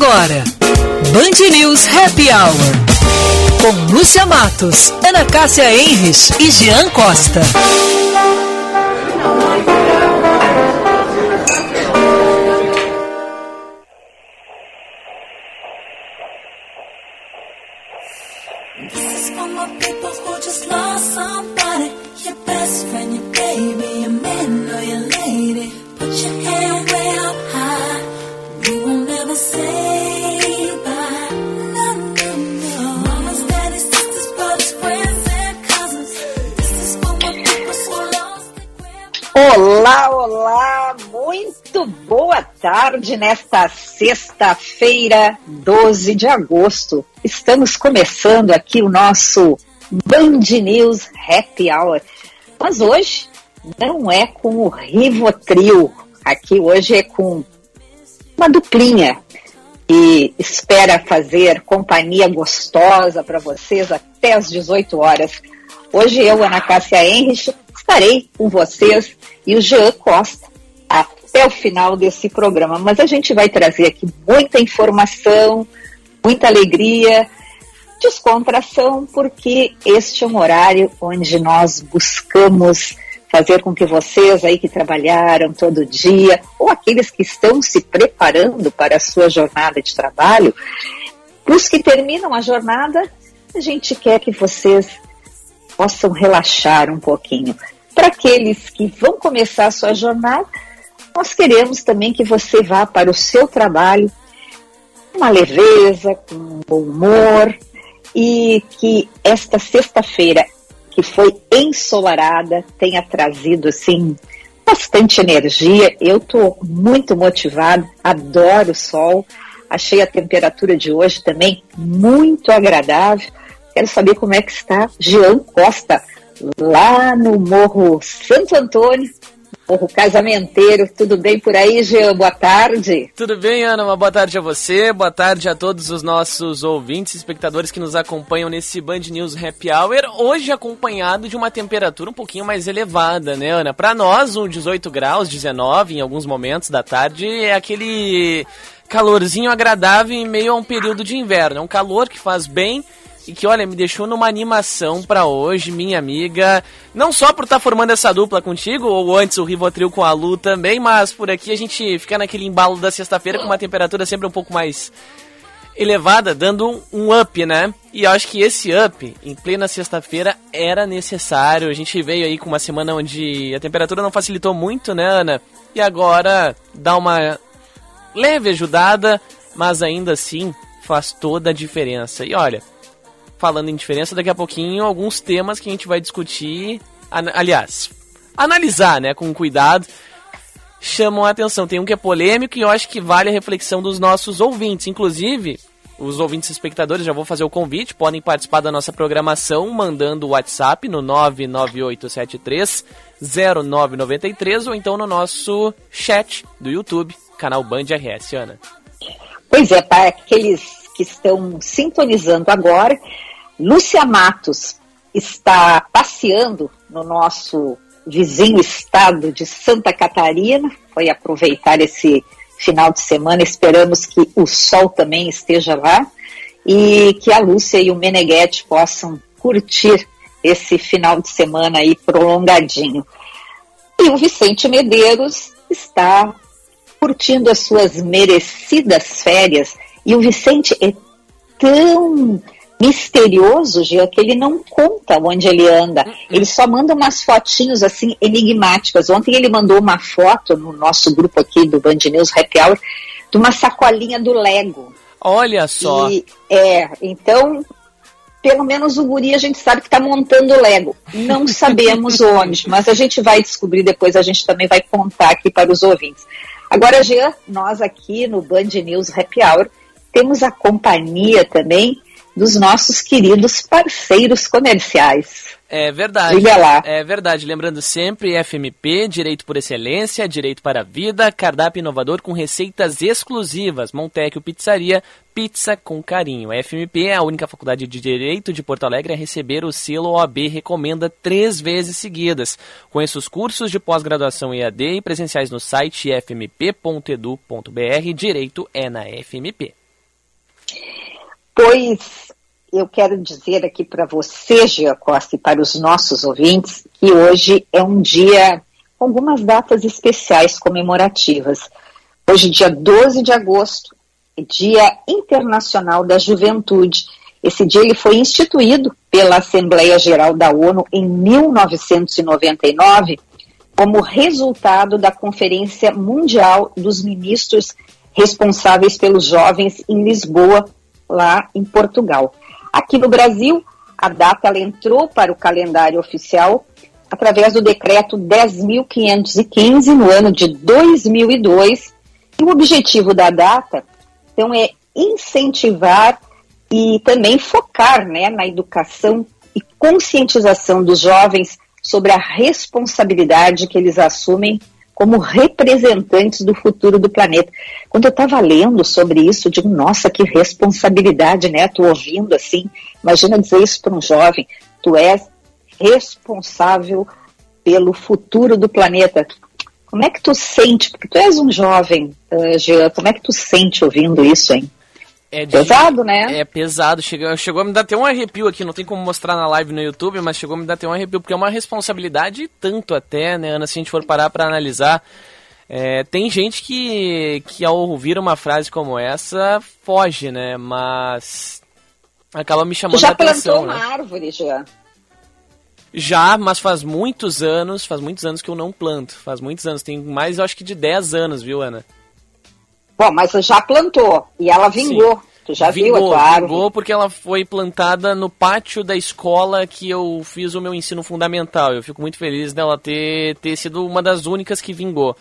agora, Band News Happy Hour. Com Lúcia Matos, Ana Cássia Enres e Jean Costa. Tarde nesta sexta-feira, 12 de agosto. Estamos começando aqui o nosso Band News Happy Hour. Mas hoje não é com o Rivotril, aqui hoje é com uma duplinha e espera fazer companhia gostosa para vocês até as 18 horas. Hoje eu, Ana Cássia Henrich, estarei com vocês e o Jean Costa até o final desse programa. Mas a gente vai trazer aqui muita informação, muita alegria, descontração, porque este é um horário onde nós buscamos fazer com que vocês aí que trabalharam todo dia, ou aqueles que estão se preparando para a sua jornada de trabalho, os que terminam a jornada, a gente quer que vocês possam relaxar um pouquinho. Para aqueles que vão começar a sua jornada, nós queremos também que você vá para o seu trabalho com uma leveza, com um bom humor e que esta sexta-feira, que foi ensolarada, tenha trazido assim bastante energia. Eu estou muito motivado, adoro o sol. Achei a temperatura de hoje também muito agradável. Quero saber como é que está Jean Costa lá no Morro Santo Antônio, Morro Casamenteiro. Tudo bem por aí, Jean? Boa tarde. Tudo bem, Ana? Uma boa tarde a você, boa tarde a todos os nossos ouvintes espectadores que nos acompanham nesse Band News Happy Hour. Hoje acompanhado de uma temperatura um pouquinho mais elevada, né, Ana? Para nós, um 18 graus, 19 em alguns momentos da tarde, é aquele calorzinho agradável em meio a um período de inverno. É um calor que faz bem e que, olha, me deixou numa animação para hoje, minha amiga. Não só por estar tá formando essa dupla contigo, ou antes o Rivotril com a Lu também, mas por aqui a gente fica naquele embalo da sexta-feira com uma temperatura sempre um pouco mais elevada, dando um up, né? E eu acho que esse up, em plena sexta-feira, era necessário. A gente veio aí com uma semana onde a temperatura não facilitou muito, né, Ana? E agora dá uma leve ajudada, mas ainda assim faz toda a diferença. E olha, falando em diferença, daqui a pouquinho alguns temas que a gente vai discutir, aliás, analisar, né, com cuidado, chamam a atenção. Tem um que é polêmico e eu acho que vale a reflexão dos nossos ouvintes, inclusive os ouvintes espectadores, já vou fazer o convite, podem participar da nossa programação mandando o WhatsApp no 99873 0993 ou então no nosso chat do YouTube, canal Band RS, Ana. Pois é, para aqueles que estão sintonizando agora, Lúcia Matos está passeando no nosso vizinho estado de Santa Catarina, foi aproveitar esse final de semana, esperamos que o sol também esteja lá e que a Lúcia e o Meneghetti possam curtir esse final de semana aí prolongadinho. E o Vicente Medeiros está curtindo as suas merecidas férias e o Vicente é tão misterioso, Gia, que ele não conta onde ele anda. Uhum. Ele só manda umas fotinhos assim enigmáticas. Ontem ele mandou uma foto no nosso grupo aqui do Band News Happy Hour de uma sacolinha do Lego. Olha só. E, é, então, pelo menos o guri a gente sabe que está montando o Lego. Não sabemos onde, mas a gente vai descobrir depois, a gente também vai contar aqui para os ouvintes. Agora, Jean, nós aqui no Band News Happy Hour temos a companhia também dos nossos queridos parceiros comerciais. É verdade. Diga lá. É verdade. Lembrando sempre, FMP, Direito por Excelência, Direito para a Vida, cardápio inovador com receitas exclusivas. Montecchio Pizzaria, pizza com carinho. A FMP é a única faculdade de Direito de Porto Alegre a receber o selo OAB Recomenda três vezes seguidas. Conheça os cursos de pós-graduação EAD e presenciais no site fmp.edu.br. Direito é na FMP. Pois eu quero dizer aqui para você, Gia Costa, e para os nossos ouvintes, que hoje é um dia com algumas datas especiais comemorativas. Hoje, dia 12 de agosto, é Dia Internacional da Juventude. Esse dia ele foi instituído pela Assembleia Geral da ONU em 1999 como resultado da Conferência Mundial dos Ministros responsáveis pelos jovens em Lisboa, lá em Portugal. Aqui no Brasil, a data ela entrou para o calendário oficial através do decreto 10.515 no ano de 2002. E o objetivo da data, então, é incentivar e também focar né, na educação e conscientização dos jovens sobre a responsabilidade que eles assumem como representantes do futuro do planeta. Quando eu estava lendo sobre isso, eu digo, nossa, que responsabilidade, né? Estou ouvindo assim, imagina dizer isso para um jovem, tu és responsável pelo futuro do planeta. Como é que tu sente, porque tu és um jovem, uh, Jean, como é que tu sente ouvindo isso, hein? É de, pesado, né? É pesado. Chegou, chegou a me dar até um arrepio aqui. Não tem como mostrar na live no YouTube, mas chegou a me dar até um arrepio, porque é uma responsabilidade tanto até, né, Ana? Se a gente for parar para analisar. É, tem gente que, que ao ouvir uma frase como essa foge, né? Mas acaba me chamando a atenção. Já plantou né? uma árvore, já? Já, mas faz muitos anos, faz muitos anos que eu não planto. Faz muitos anos, tem mais, eu acho que de 10 anos, viu, Ana? Bom, mas você já plantou e ela vingou. Sim. Tu já vingou, viu a tua árvore? Vingou porque ela foi plantada no pátio da escola que eu fiz o meu ensino fundamental. Eu fico muito feliz dela ter, ter sido uma das únicas que vingou.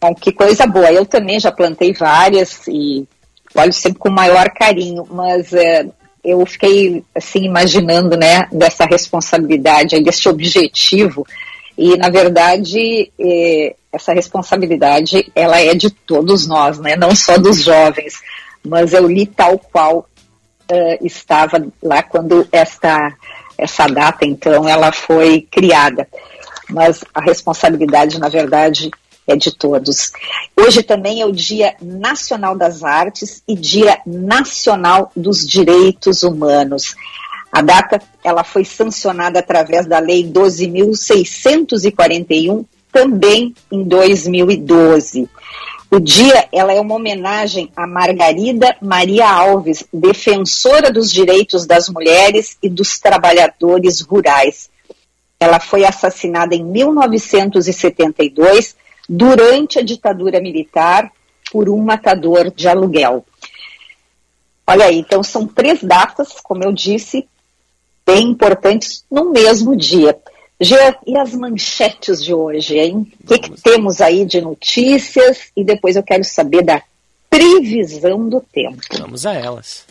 Bom, que coisa boa. Eu também já plantei várias e olho sempre com maior carinho, mas é, eu fiquei assim imaginando, né, dessa responsabilidade, desse objetivo e, na verdade, eh, essa responsabilidade, ela é de todos nós, né? não só dos jovens. Mas eu li tal qual uh, estava lá quando esta, essa data, então, ela foi criada. Mas a responsabilidade, na verdade, é de todos. Hoje também é o Dia Nacional das Artes e Dia Nacional dos Direitos Humanos. A data ela foi sancionada através da Lei 12.641, também em 2012. O dia ela é uma homenagem a Margarida Maria Alves, defensora dos direitos das mulheres e dos trabalhadores rurais. Ela foi assassinada em 1972 durante a ditadura militar por um matador de aluguel. Olha aí, então são três datas, como eu disse, bem importantes no mesmo dia. Gê, e as manchetes de hoje, hein? O que, que temos aí de notícias? E depois eu quero saber da previsão do tempo. Vamos a elas.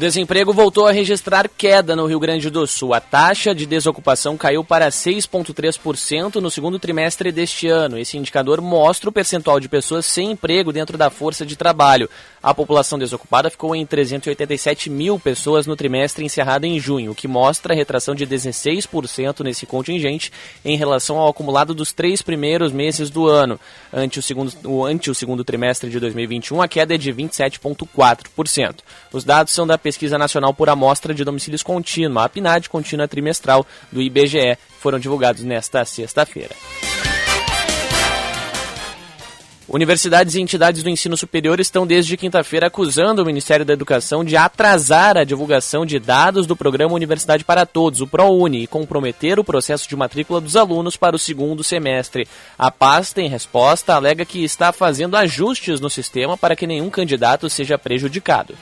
Desemprego voltou a registrar queda no Rio Grande do Sul. A taxa de desocupação caiu para 6,3% no segundo trimestre deste ano. Esse indicador mostra o percentual de pessoas sem emprego dentro da força de trabalho. A população desocupada ficou em 387 mil pessoas no trimestre encerrado em junho, o que mostra a retração de 16% nesse contingente em relação ao acumulado dos três primeiros meses do ano. Ante o segundo, ante o segundo trimestre de 2021, a queda é de 27,4%. Os dados são da Pesquisa Nacional por Amostra de Domicílios Contínua, a PNAD contínua trimestral do IBGE, foram divulgados nesta sexta-feira. Universidades e entidades do ensino superior estão desde quinta-feira acusando o Ministério da Educação de atrasar a divulgação de dados do programa Universidade para Todos, o ProUni, e comprometer o processo de matrícula dos alunos para o segundo semestre. A pasta, em resposta, alega que está fazendo ajustes no sistema para que nenhum candidato seja prejudicado.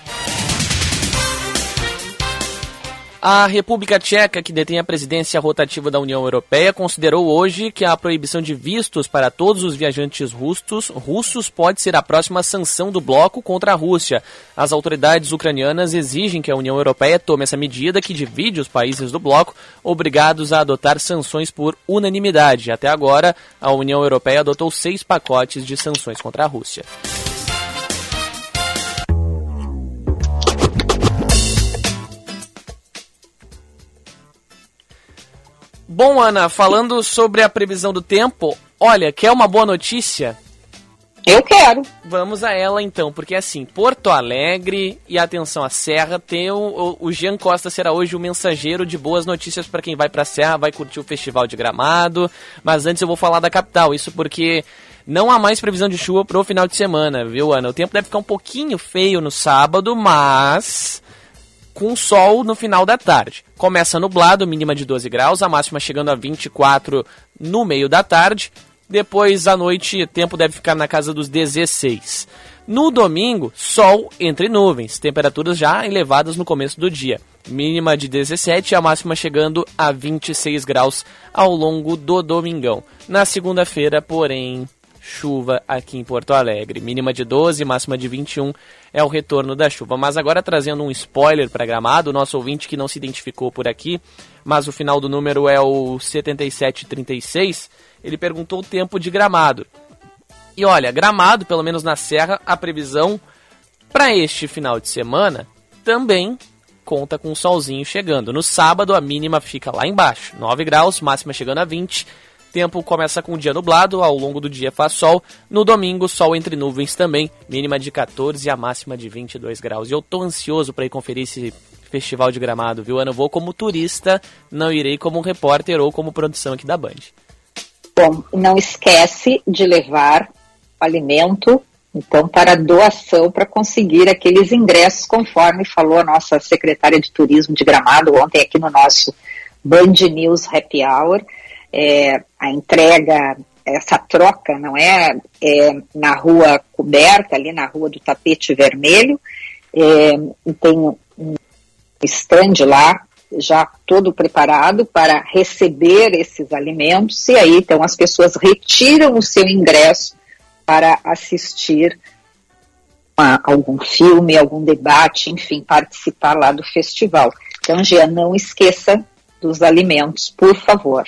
A República Tcheca, que detém a presidência rotativa da União Europeia, considerou hoje que a proibição de vistos para todos os viajantes russos, russos pode ser a próxima sanção do bloco contra a Rússia. As autoridades ucranianas exigem que a União Europeia tome essa medida que divide os países do bloco, obrigados a adotar sanções por unanimidade. Até agora, a União Europeia adotou seis pacotes de sanções contra a Rússia. Bom, Ana, falando sobre a previsão do tempo, olha, quer uma boa notícia? Eu quero. Vamos a ela então, porque assim, Porto Alegre e atenção à Serra, tem o, o Jean Costa será hoje o mensageiro de boas notícias para quem vai para a Serra, vai curtir o Festival de Gramado. Mas antes eu vou falar da capital, isso porque não há mais previsão de chuva pro final de semana, viu, Ana? O tempo deve ficar um pouquinho feio no sábado, mas com sol no final da tarde. Começa nublado, mínima de 12 graus, a máxima chegando a 24 no meio da tarde. Depois à noite, o tempo deve ficar na casa dos 16. No domingo, sol entre nuvens, temperaturas já elevadas no começo do dia. Mínima de 17 e a máxima chegando a 26 graus ao longo do domingão. Na segunda-feira, porém, chuva aqui em Porto Alegre. Mínima de 12, máxima de 21 é o retorno da chuva. Mas agora trazendo um spoiler para Gramado, nosso ouvinte que não se identificou por aqui, mas o final do número é o 7736, ele perguntou o tempo de Gramado. E olha, Gramado, pelo menos na Serra, a previsão para este final de semana também conta com o solzinho chegando. No sábado a mínima fica lá embaixo, 9 graus, máxima chegando a 20 Tempo começa com dia nublado, ao longo do dia faz sol. No domingo, sol entre nuvens também, mínima de 14 e a máxima de 22 graus. E eu tô ansioso para ir conferir esse festival de gramado, viu? Eu vou como turista, não irei como repórter ou como produção aqui da Band. Bom, não esquece de levar alimento, então, para doação, para conseguir aqueles ingressos, conforme falou a nossa secretária de turismo de Gramado ontem aqui no nosso Band News Happy Hour é, a entrega, essa troca, não é, é, na rua coberta, ali na rua do tapete vermelho, é, tem um stand lá já todo preparado para receber esses alimentos e aí então as pessoas retiram o seu ingresso para assistir a algum filme, algum debate, enfim, participar lá do festival. Então, Gia, não esqueça dos alimentos, por favor.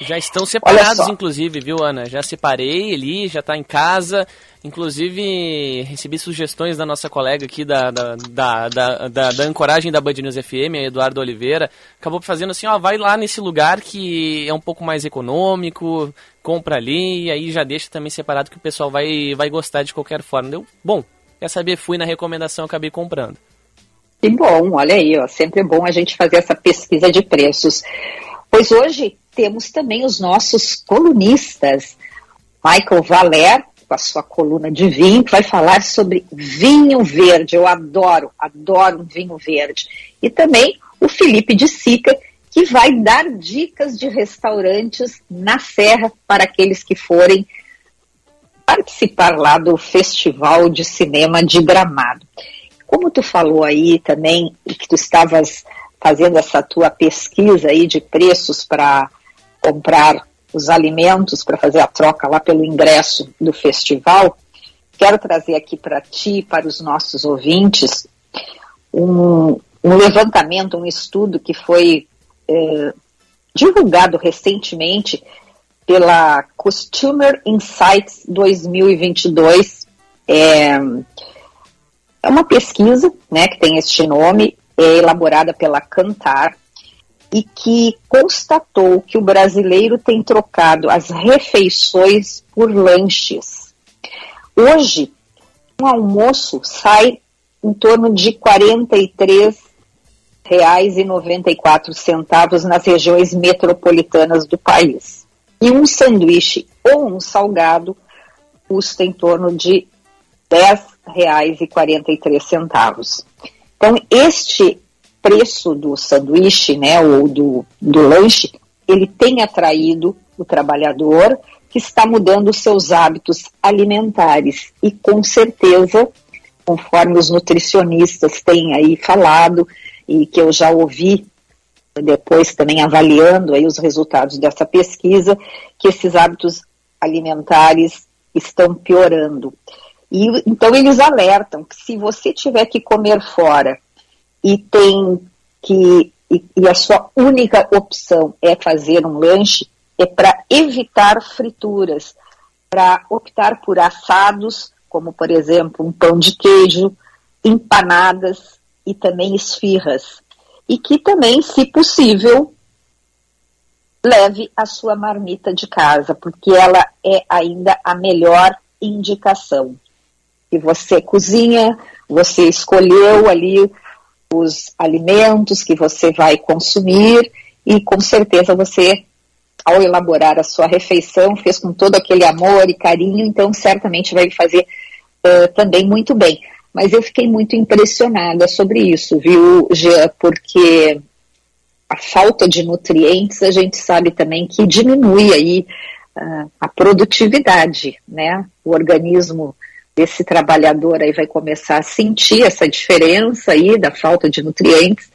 Já estão separados, inclusive, viu, Ana? Já separei ali, já está em casa. Inclusive, recebi sugestões da nossa colega aqui da, da, da, da, da, ancoragem da Band News FM, a Eduardo Oliveira. Acabou fazendo assim, ó, vai lá nesse lugar que é um pouco mais econômico, compra ali, e aí já deixa também separado que o pessoal vai, vai gostar de qualquer forma. Deu, bom, quer saber, fui na recomendação, acabei comprando. Que bom, olha aí, ó, sempre é bom a gente fazer essa pesquisa de preços. Pois hoje temos também os nossos colunistas. Michael Valer, com a sua coluna de vinho, que vai falar sobre vinho verde. Eu adoro, adoro um vinho verde. E também o Felipe de Sica, que vai dar dicas de restaurantes na Serra para aqueles que forem participar lá do Festival de Cinema de Gramado. Como tu falou aí também, que tu estavas fazendo essa tua pesquisa aí de preços para comprar os alimentos, para fazer a troca lá pelo ingresso do festival, quero trazer aqui para ti, para os nossos ouvintes, um, um levantamento, um estudo que foi é, divulgado recentemente pela Customer Insights 2022. É, é uma pesquisa né, que tem este nome, é elaborada pela Cantar, e que constatou que o brasileiro tem trocado as refeições por lanches. Hoje, um almoço sai em torno de R$ 43,94 nas regiões metropolitanas do país. E um sanduíche ou um salgado custa em torno de 10,43. Então, este preço do sanduíche, né, ou do, do lanche, ele tem atraído o trabalhador que está mudando seus hábitos alimentares e com certeza, conforme os nutricionistas têm aí falado e que eu já ouvi depois também avaliando aí os resultados dessa pesquisa, que esses hábitos alimentares estão piorando. E então eles alertam que se você tiver que comer fora e tem que e, e a sua única opção é fazer um lanche, é para evitar frituras, para optar por assados, como por exemplo um pão de queijo, empanadas e também esfirras. E que também, se possível, leve a sua marmita de casa, porque ela é ainda a melhor indicação. Se você cozinha, você escolheu ali os alimentos que você vai consumir e com certeza você, ao elaborar a sua refeição, fez com todo aquele amor e carinho, então certamente vai fazer uh, também muito bem. Mas eu fiquei muito impressionada sobre isso, viu, Jean? Porque a falta de nutrientes, a gente sabe também que diminui aí uh, a produtividade, né? O organismo desse trabalhador aí vai começar a sentir essa diferença aí da falta de nutrientes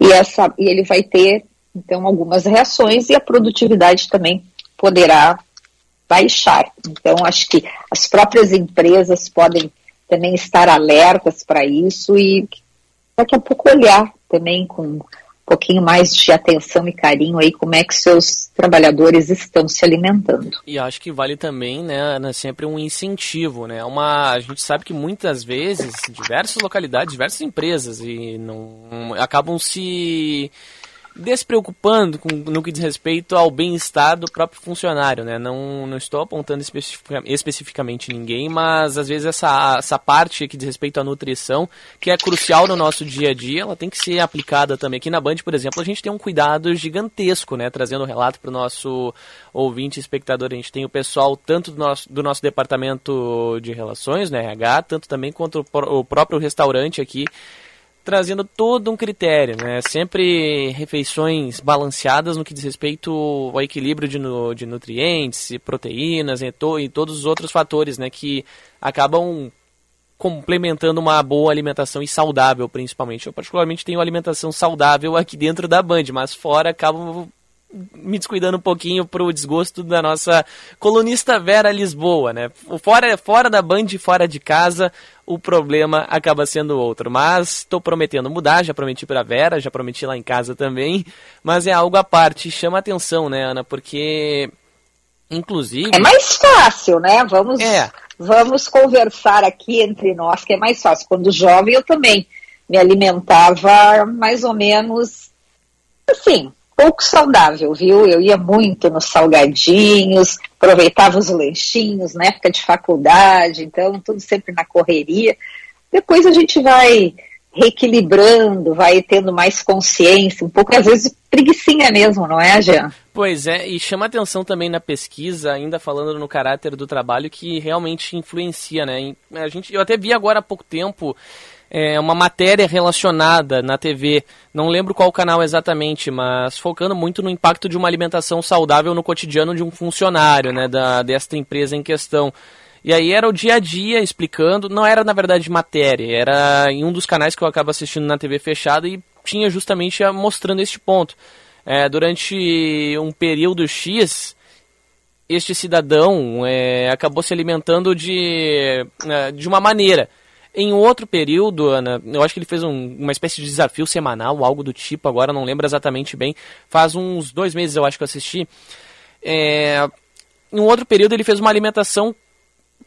e, essa, e ele vai ter, então, algumas reações e a produtividade também poderá baixar. Então, acho que as próprias empresas podem também estar alertas para isso e daqui a pouco olhar também com um pouquinho mais de atenção e carinho aí como é que seus trabalhadores estão se alimentando. E acho que vale também, né, sempre um incentivo, né? Uma, a gente sabe que muitas vezes diversas localidades, diversas empresas e não acabam se despreocupando com, no que diz respeito ao bem-estar do próprio funcionário, né? Não, não estou apontando especific, especificamente ninguém, mas às vezes essa, essa parte que diz respeito à nutrição, que é crucial no nosso dia a dia, ela tem que ser aplicada também. Aqui na Band, por exemplo, a gente tem um cuidado gigantesco, né? Trazendo o um relato para o nosso ouvinte espectador. A gente tem o pessoal tanto do nosso, do nosso departamento de relações, né, RH, tanto também quanto o, o próprio restaurante aqui, trazendo todo um critério, né? Sempre refeições balanceadas no que diz respeito ao equilíbrio de, nu de nutrientes, e proteínas e, to e todos os outros fatores, né? Que acabam complementando uma boa alimentação e saudável, principalmente. Eu particularmente tenho alimentação saudável aqui dentro da Band, mas fora acabo me descuidando um pouquinho pro desgosto da nossa colunista Vera Lisboa, né? Fora, fora da Band, fora de casa, o problema acaba sendo outro. Mas estou prometendo mudar, já prometi para Vera, já prometi lá em casa também, mas é algo à parte. Chama atenção, né, Ana? Porque, inclusive. É mais fácil, né? Vamos, é. vamos conversar aqui entre nós, que é mais fácil. Quando jovem, eu também me alimentava mais ou menos assim, pouco saudável, viu? Eu ia muito nos salgadinhos, aproveitava os lanchinhos na época de faculdade, então tudo sempre na correria. Depois a gente vai reequilibrando, vai tendo mais consciência, um pouco às vezes preguiçinha mesmo, não é, Jean? Pois é, e chama atenção também na pesquisa, ainda falando no caráter do trabalho, que realmente influencia, né? A gente, eu até vi agora há pouco tempo é, uma matéria relacionada na TV, não lembro qual canal exatamente, mas focando muito no impacto de uma alimentação saudável no cotidiano de um funcionário, né, da, desta empresa em questão. E aí era o dia a dia explicando, não era na verdade matéria, era em um dos canais que eu acabo assistindo na TV fechada e tinha justamente mostrando este ponto. É, durante um período X, este cidadão é, acabou se alimentando de, é, de uma maneira em outro período, Ana, eu acho que ele fez um, uma espécie de desafio semanal, algo do tipo, agora não lembro exatamente bem. Faz uns dois meses eu acho que eu assisti. É, em um outro período ele fez uma alimentação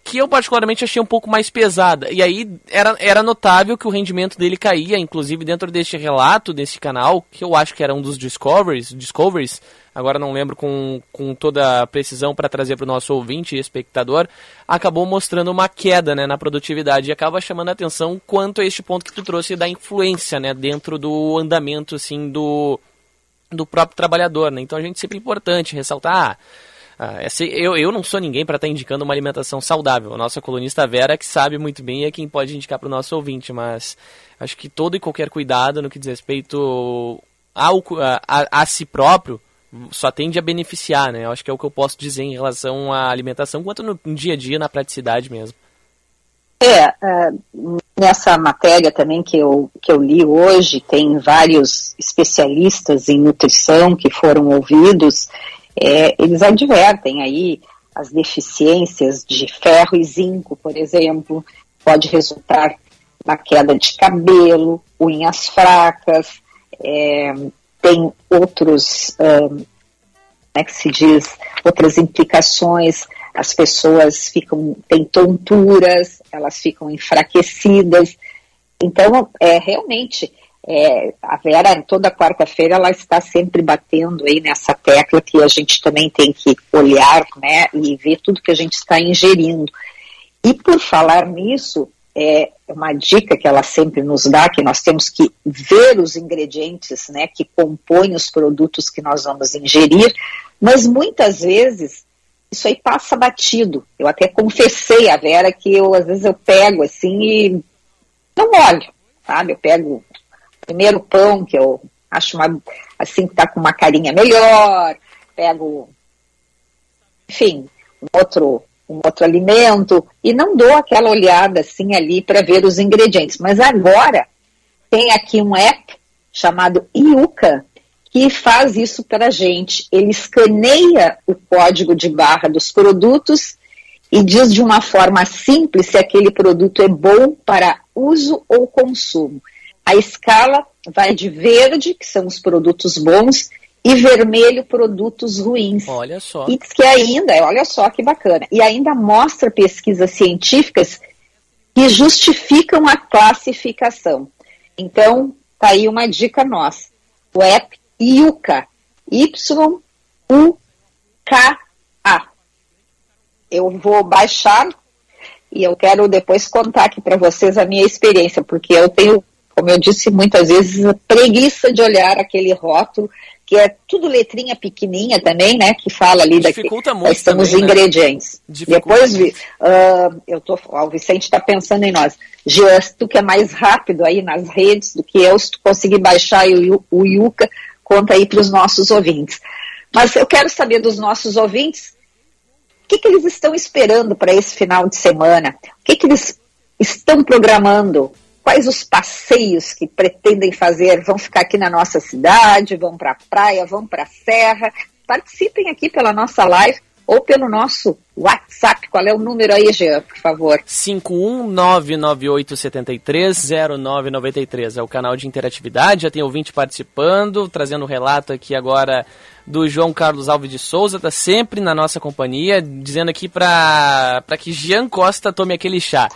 que eu particularmente achei um pouco mais pesada. E aí era, era notável que o rendimento dele caía, inclusive dentro deste relato desse canal, que eu acho que era um dos Discoveries, Discoveries agora não lembro com, com toda a precisão para trazer para o nosso ouvinte e espectador, acabou mostrando uma queda né, na produtividade e acaba chamando a atenção quanto a este ponto que tu trouxe da influência né, dentro do andamento assim, do, do próprio trabalhador. Né? Então a gente sempre é importante ressaltar. Ah, eu, eu não sou ninguém para estar tá indicando uma alimentação saudável. A nossa colunista Vera que sabe muito bem é quem pode indicar para o nosso ouvinte, mas acho que todo e qualquer cuidado no que diz respeito ao, a, a, si próprio só tende a beneficiar, né? Eu acho que é o que eu posso dizer em relação à alimentação, quanto no dia a dia, na praticidade mesmo. É, uh, nessa matéria também que eu, que eu li hoje, tem vários especialistas em nutrição que foram ouvidos, é, eles advertem aí as deficiências de ferro e zinco, por exemplo, pode resultar na queda de cabelo, unhas fracas, é, tem outros, um, como é que se diz, outras implicações, as pessoas ficam, têm tonturas, elas ficam enfraquecidas, então, é, realmente, é, a Vera, toda quarta-feira, ela está sempre batendo aí nessa tecla que a gente também tem que olhar, né, e ver tudo que a gente está ingerindo. E por falar nisso, é uma dica que ela sempre nos dá, que nós temos que ver os ingredientes, né, que compõem os produtos que nós vamos ingerir, mas muitas vezes isso aí passa batido. Eu até confessei a Vera que eu, às vezes, eu pego assim e não olho, sabe? Eu pego primeiro pão, que eu acho uma, assim que tá com uma carinha melhor, pego, enfim, um outro, um outro alimento, e não dou aquela olhada assim ali para ver os ingredientes. Mas agora tem aqui um app chamado Iuca, que faz isso para a gente. Ele escaneia o código de barra dos produtos e diz de uma forma simples se aquele produto é bom para uso ou consumo. A escala vai de verde, que são os produtos bons, e vermelho, produtos ruins. Olha só. E diz que ainda, olha só que bacana, e ainda mostra pesquisas científicas que justificam a classificação. Então, tá aí uma dica nossa. O app IUCA, Y-U-K-A. Eu vou baixar e eu quero depois contar aqui para vocês a minha experiência, porque eu tenho como eu disse muitas vezes, preguiça de olhar aquele rótulo, que é tudo letrinha pequenininha também, né? Que fala ali daqui, muito estamos também, né? ingredientes. Né? Depois, uh, eu tô, ó, o Vicente está pensando em nós. Jean, tu que é mais rápido aí nas redes do que eu, se tu conseguir baixar o, o Yuka, conta aí para os nossos ouvintes. Mas eu quero saber dos nossos ouvintes, o que, que eles estão esperando para esse final de semana? O que, que eles estão programando? Quais os passeios que pretendem fazer? Vão ficar aqui na nossa cidade, vão para a praia, vão para a serra? Participem aqui pela nossa live ou pelo nosso WhatsApp. Qual é o número aí, Jean, por favor? 51998730993. É o canal de interatividade, já tem ouvinte participando, trazendo um relato aqui agora do João Carlos Alves de Souza, está sempre na nossa companhia, dizendo aqui para que Jean Costa tome aquele chá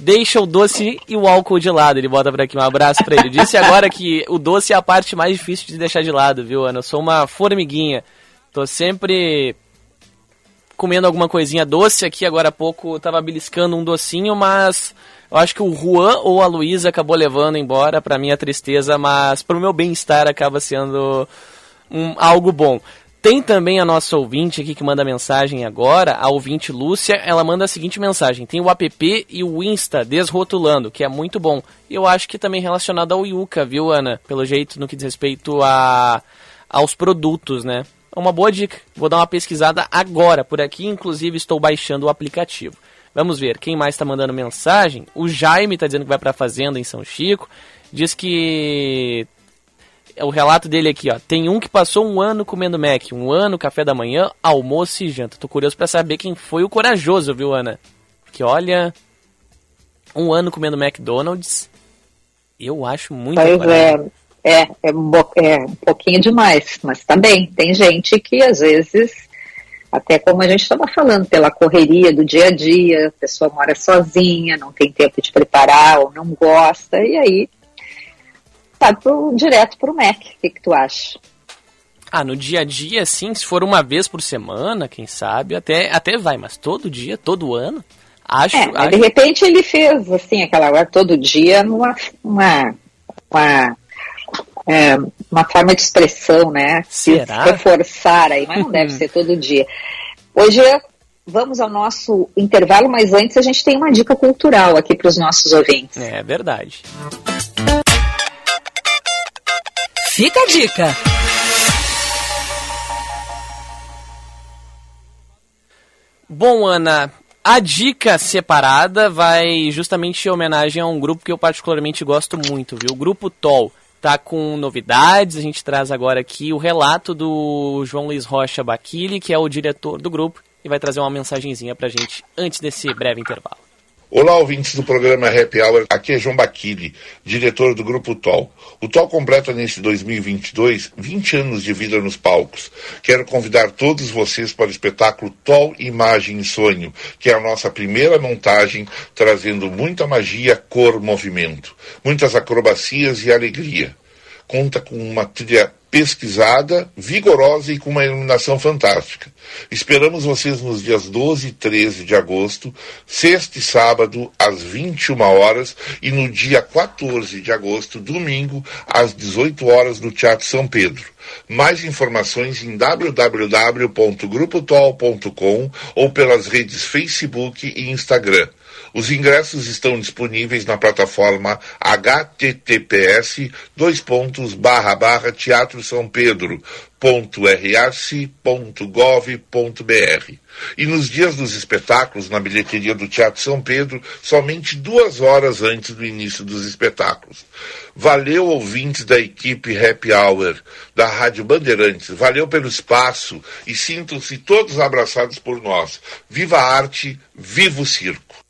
deixa o doce e o álcool de lado. Ele bota por aqui um abraço para ele. Disse agora que o doce é a parte mais difícil de deixar de lado, viu, Ana? Eu sou uma formiguinha. Tô sempre comendo alguma coisinha doce aqui. Agora há pouco tava beliscando um docinho, mas eu acho que o Juan ou a Luísa acabou levando embora para minha tristeza, mas para o meu bem-estar acaba sendo um, algo bom. Tem também a nossa ouvinte aqui que manda mensagem agora, a ouvinte Lúcia, ela manda a seguinte mensagem: tem o app e o Insta desrotulando, que é muito bom. E eu acho que também relacionado ao Yuka, viu, Ana? Pelo jeito, no que diz respeito a, aos produtos, né? É uma boa dica. Vou dar uma pesquisada agora por aqui, inclusive estou baixando o aplicativo. Vamos ver quem mais está mandando mensagem. O Jaime está dizendo que vai para a fazenda em São Chico. Diz que o relato dele aqui, ó. Tem um que passou um ano comendo Mac, um ano café da manhã, almoço e janta. Tô curioso para saber quem foi o corajoso, viu, Ana? Porque olha, um ano comendo McDonald's, eu acho muito. Pois é, é, é, é um pouquinho demais, mas também tem gente que às vezes até como a gente estava falando, pela correria do dia a dia, a pessoa mora sozinha, não tem tempo de preparar ou não gosta, e aí tá pro, direto pro Mac. O que, que tu acha? Ah, no dia a dia, sim, se for uma vez por semana, quem sabe, até, até vai, mas todo dia, todo ano, acho... É, acho... de repente ele fez, assim, aquela hora todo dia, numa, uma, uma, é, uma forma de expressão, né? Será? Se reforçar aí, mas não deve ser todo dia. Hoje vamos ao nosso intervalo, mas antes a gente tem uma dica cultural aqui para os nossos ouvintes. É verdade. Fica a dica. Bom, Ana, A dica separada vai justamente em homenagem a um grupo que eu particularmente gosto muito, viu? O Grupo TOL tá com novidades. A gente traz agora aqui o relato do João Luiz Rocha Baquili, que é o diretor do grupo, e vai trazer uma mensagenzinha pra gente antes desse breve intervalo. Olá, ouvintes do programa Happy Hour. Aqui é João Baquili, diretor do Grupo TOL. O TOL completa neste 2022 20 anos de vida nos palcos. Quero convidar todos vocês para o espetáculo TOL Imagem e Sonho, que é a nossa primeira montagem, trazendo muita magia, cor, movimento, muitas acrobacias e alegria. Conta com uma trilha pesquisada, vigorosa e com uma iluminação fantástica. Esperamos vocês nos dias 12 e 13 de agosto, sexta e sábado, às 21 horas, e no dia 14 de agosto, domingo, às 18 horas, no Teatro São Pedro. Mais informações em www.grupotol.com ou pelas redes Facebook e Instagram. Os ingressos estão disponíveis na plataforma https dois pontos barra barra teatro São Pedro www.rac.gov.br. E nos dias dos espetáculos, na bilheteria do Teatro São Pedro, somente duas horas antes do início dos espetáculos. Valeu, ouvintes da equipe Happy Hour, da Rádio Bandeirantes. Valeu pelo espaço e sintam-se todos abraçados por nós. Viva a arte, viva o circo!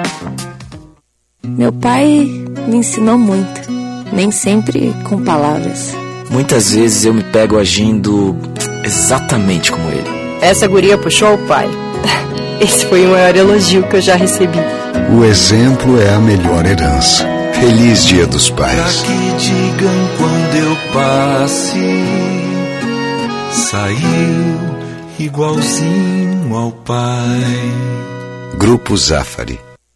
Meu pai me ensinou muito, nem sempre com palavras. Muitas vezes eu me pego agindo exatamente como ele. Essa guria puxou o pai. Esse foi o maior elogio que eu já recebi. O exemplo é a melhor herança. Feliz Dia dos Pais. Pra que digam quando eu passe, saiu igualzinho ao pai. Grupo Zafari.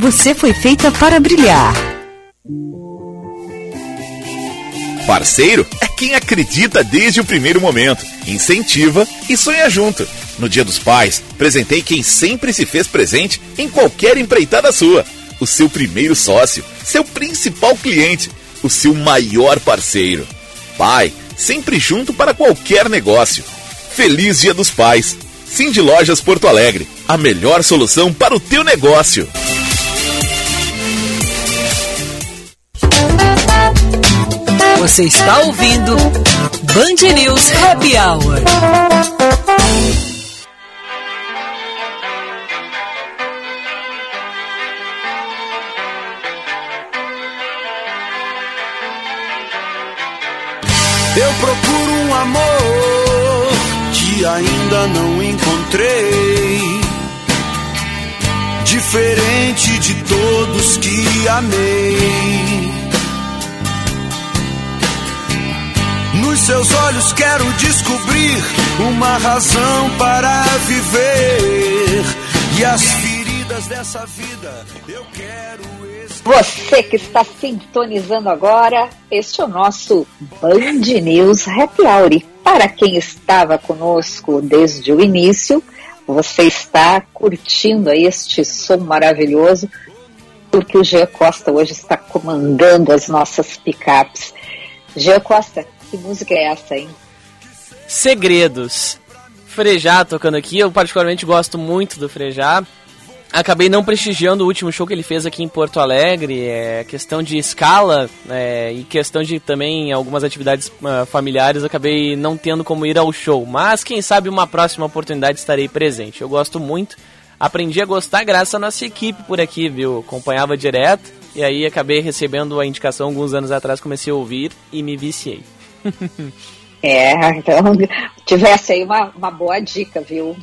você foi feita para brilhar. Parceiro é quem acredita desde o primeiro momento, incentiva e sonha junto. No Dia dos Pais, presentei quem sempre se fez presente em qualquer empreitada sua. O seu primeiro sócio, seu principal cliente, o seu maior parceiro. Pai, sempre junto para qualquer negócio. Feliz Dia dos Pais. Cindy Lojas Porto Alegre, a melhor solução para o teu negócio. Você está ouvindo Band News Happy Hour. Eu procuro um amor que ainda não encontrei. Diferente de todos que amei. Seus olhos quero descobrir uma razão para viver. E as feridas dessa vida eu quero você que está sintonizando agora, este é o nosso Band News Happy Hour. Para quem estava conosco desde o início, você está curtindo este som maravilhoso porque o Jean Costa hoje está comandando as nossas picapes. Jean Costa, que música é essa, hein? Segredos. Frejá tocando aqui, eu particularmente gosto muito do Frejá. Acabei não prestigiando o último show que ele fez aqui em Porto Alegre, é questão de escala é, e questão de também algumas atividades uh, familiares, acabei não tendo como ir ao show. Mas quem sabe uma próxima oportunidade estarei presente. Eu gosto muito, aprendi a gostar graças à nossa equipe por aqui, viu? Acompanhava direto e aí acabei recebendo a indicação alguns anos atrás, comecei a ouvir e me viciei. É, então tivesse aí uma, uma boa dica, viu?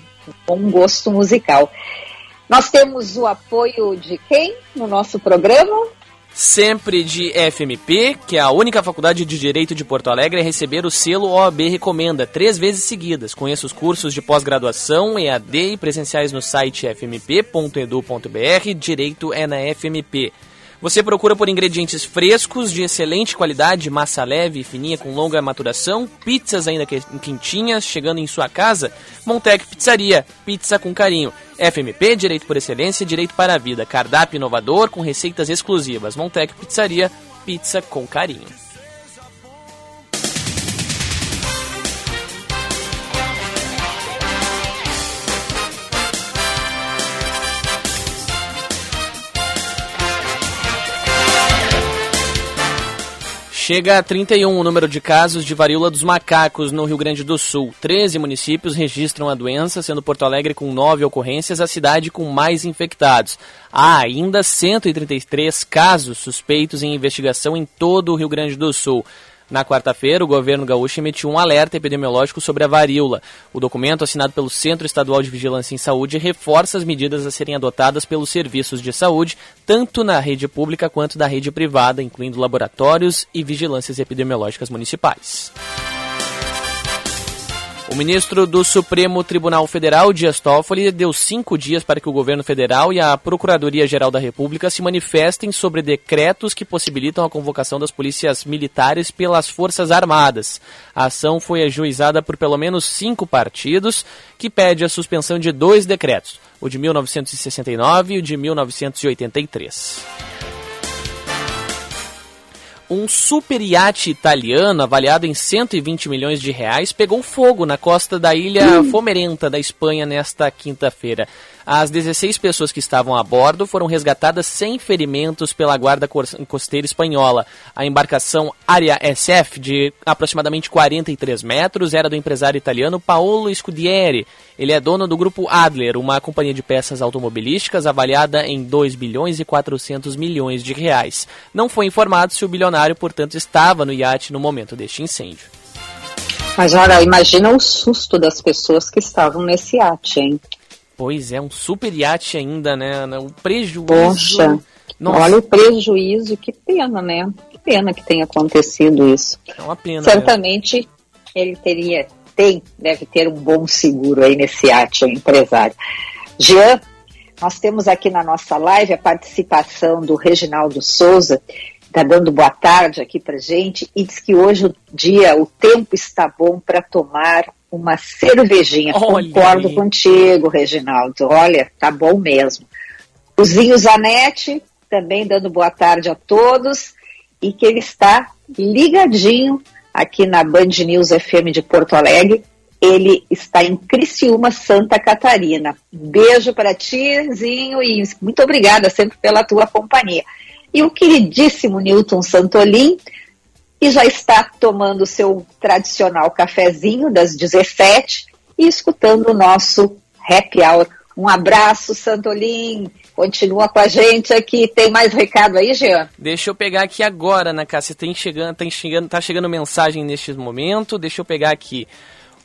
Um gosto musical. Nós temos o apoio de quem no nosso programa? Sempre de FMP, que é a única faculdade de Direito de Porto Alegre a receber o selo OAB Recomenda três vezes seguidas. Conheça os cursos de pós-graduação, EAD e presenciais no site fmp.edu.br. Direito é na FMP. Você procura por ingredientes frescos, de excelente qualidade, massa leve e fininha com longa maturação, pizzas ainda quentinhas, chegando em sua casa? Montec Pizzaria, pizza com carinho. FMP, Direito por Excelência, Direito para a Vida. Cardápio inovador com receitas exclusivas. Montec Pizzaria, pizza com carinho. Chega a 31 o número de casos de varíola dos macacos no Rio Grande do Sul. 13 municípios registram a doença, sendo Porto Alegre com 9 ocorrências a cidade com mais infectados. Há ainda 133 casos suspeitos em investigação em todo o Rio Grande do Sul. Na quarta-feira, o governo gaúcho emitiu um alerta epidemiológico sobre a varíola. O documento, assinado pelo Centro Estadual de Vigilância em Saúde, reforça as medidas a serem adotadas pelos serviços de saúde, tanto na rede pública quanto da rede privada, incluindo laboratórios e vigilâncias epidemiológicas municipais. O ministro do Supremo Tribunal Federal, Dias Toffoli, deu cinco dias para que o governo federal e a Procuradoria-Geral da República se manifestem sobre decretos que possibilitam a convocação das polícias militares pelas Forças Armadas. A ação foi ajuizada por pelo menos cinco partidos, que pede a suspensão de dois decretos, o de 1969 e o de 1983 um super iate italiano avaliado em 120 milhões de reais pegou fogo na costa da ilha Fomerenta da Espanha nesta quinta-feira. As 16 pessoas que estavam a bordo foram resgatadas sem ferimentos pela guarda costeira espanhola. A embarcação Área SF, de aproximadamente 43 metros, era do empresário italiano Paolo Scudieri. Ele é dono do grupo Adler, uma companhia de peças automobilísticas avaliada em 2 bilhões e 400 milhões de reais. Não foi informado se o bilionário, portanto, estava no iate no momento deste incêndio. Mas olha, imagina o susto das pessoas que estavam nesse iate, hein? Pois é, um super iate ainda, né? O prejuízo. Poxa, Nossa. olha o prejuízo, que pena, né? Que pena que tenha acontecido isso. É uma pena. Certamente mesmo. ele teria, tem, deve ter um bom seguro aí nesse iate, o empresário. Jean, nós temos aqui na nossa live a participação do Reginaldo Souza, está dando boa tarde aqui para gente e diz que hoje o dia, o tempo está bom para tomar uma cervejinha. Olha Concordo contigo, Reginaldo. Olha, tá bom mesmo. O Zinho Zanetti também dando boa tarde a todos e que ele está ligadinho aqui na Band News FM de Porto Alegre. Ele está em Criciúma, Santa Catarina. Beijo para ti, Zinho, e muito obrigada sempre pela tua companhia. E o queridíssimo Newton Santolin, e já está tomando seu tradicional cafezinho das 17 e escutando o nosso happy hour. Um abraço, Santolim. Continua com a gente aqui. Tem mais recado aí, Jean? Deixa eu pegar aqui agora, Ana Cássia. Tem chegando, tem chegando, tá chegando mensagem neste momento. Deixa eu pegar aqui.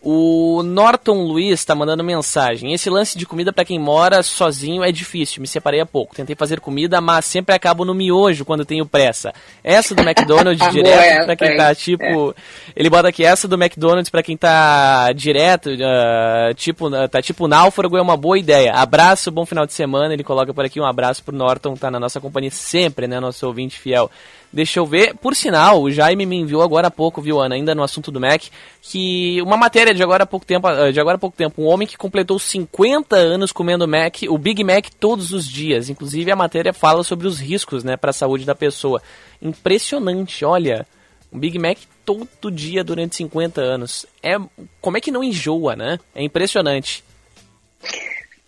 O Norton Luiz está mandando mensagem. Esse lance de comida para quem mora sozinho é difícil. Me separei há pouco. Tentei fazer comida, mas sempre acabo no miojo quando tenho pressa. Essa do McDonald's direto para quem tá tipo, é. ele bota aqui essa do McDonald's para quem tá direto, uh, tipo, tá tipo náufrago é uma boa ideia. Abraço, bom final de semana. Ele coloca por aqui um abraço pro Norton, tá na nossa companhia sempre, né, nosso ouvinte fiel. Deixa eu ver. Por sinal, o Jaime me enviou agora há pouco, viu, Ana, ainda no assunto do Mac, que uma matéria de agora há pouco tempo, de agora há pouco tempo, um homem que completou 50 anos comendo Mac, o Big Mac todos os dias. Inclusive a matéria fala sobre os riscos, né, para a saúde da pessoa. Impressionante, olha. Um Big Mac todo dia durante 50 anos. É, como é que não enjoa, né? É impressionante.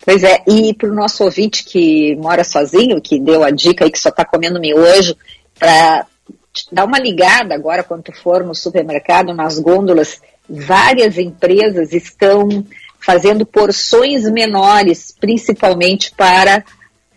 Pois é, e para o nosso ouvinte que mora sozinho, que deu a dica aí que só está comendo miojo, para dar uma ligada agora quando tu for no supermercado, nas gôndolas, várias empresas estão fazendo porções menores, principalmente para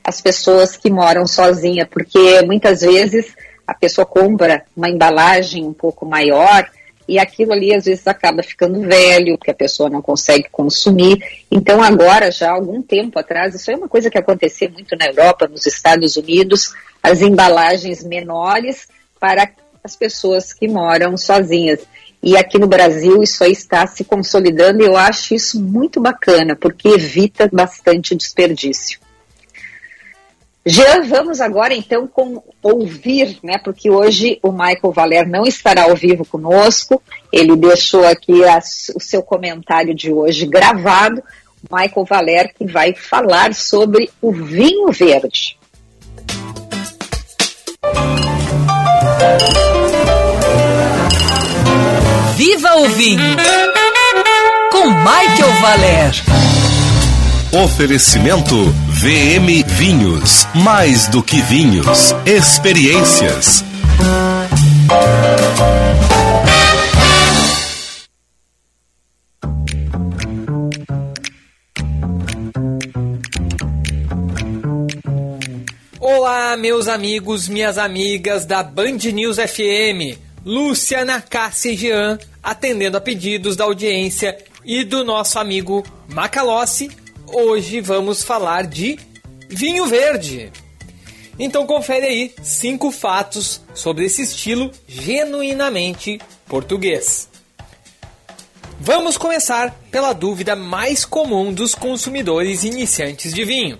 as pessoas que moram sozinha, porque muitas vezes a pessoa compra uma embalagem um pouco maior e aquilo ali às vezes acaba ficando velho, que a pessoa não consegue consumir. Então agora, já há algum tempo atrás, isso é uma coisa que acontecia muito na Europa, nos Estados Unidos, as embalagens menores para as pessoas que moram sozinhas. E aqui no Brasil isso aí está se consolidando e eu acho isso muito bacana, porque evita bastante desperdício. Jean, vamos agora então com ouvir, né? Porque hoje o Michael Valer não estará ao vivo conosco. Ele deixou aqui o seu comentário de hoje gravado. Michael Valer que vai falar sobre o vinho verde. Viva o vinho! Com Michael Valer. Oferecimento VM Vinhos. Mais do que vinhos, experiências. Olá, meus amigos, minhas amigas da Band News FM. Lúcia, Cássia e Jean, atendendo a pedidos da audiência e do nosso amigo Macalossi, hoje vamos falar de vinho verde. Então confere aí cinco fatos sobre esse estilo genuinamente português. Vamos começar pela dúvida mais comum dos consumidores iniciantes de vinho.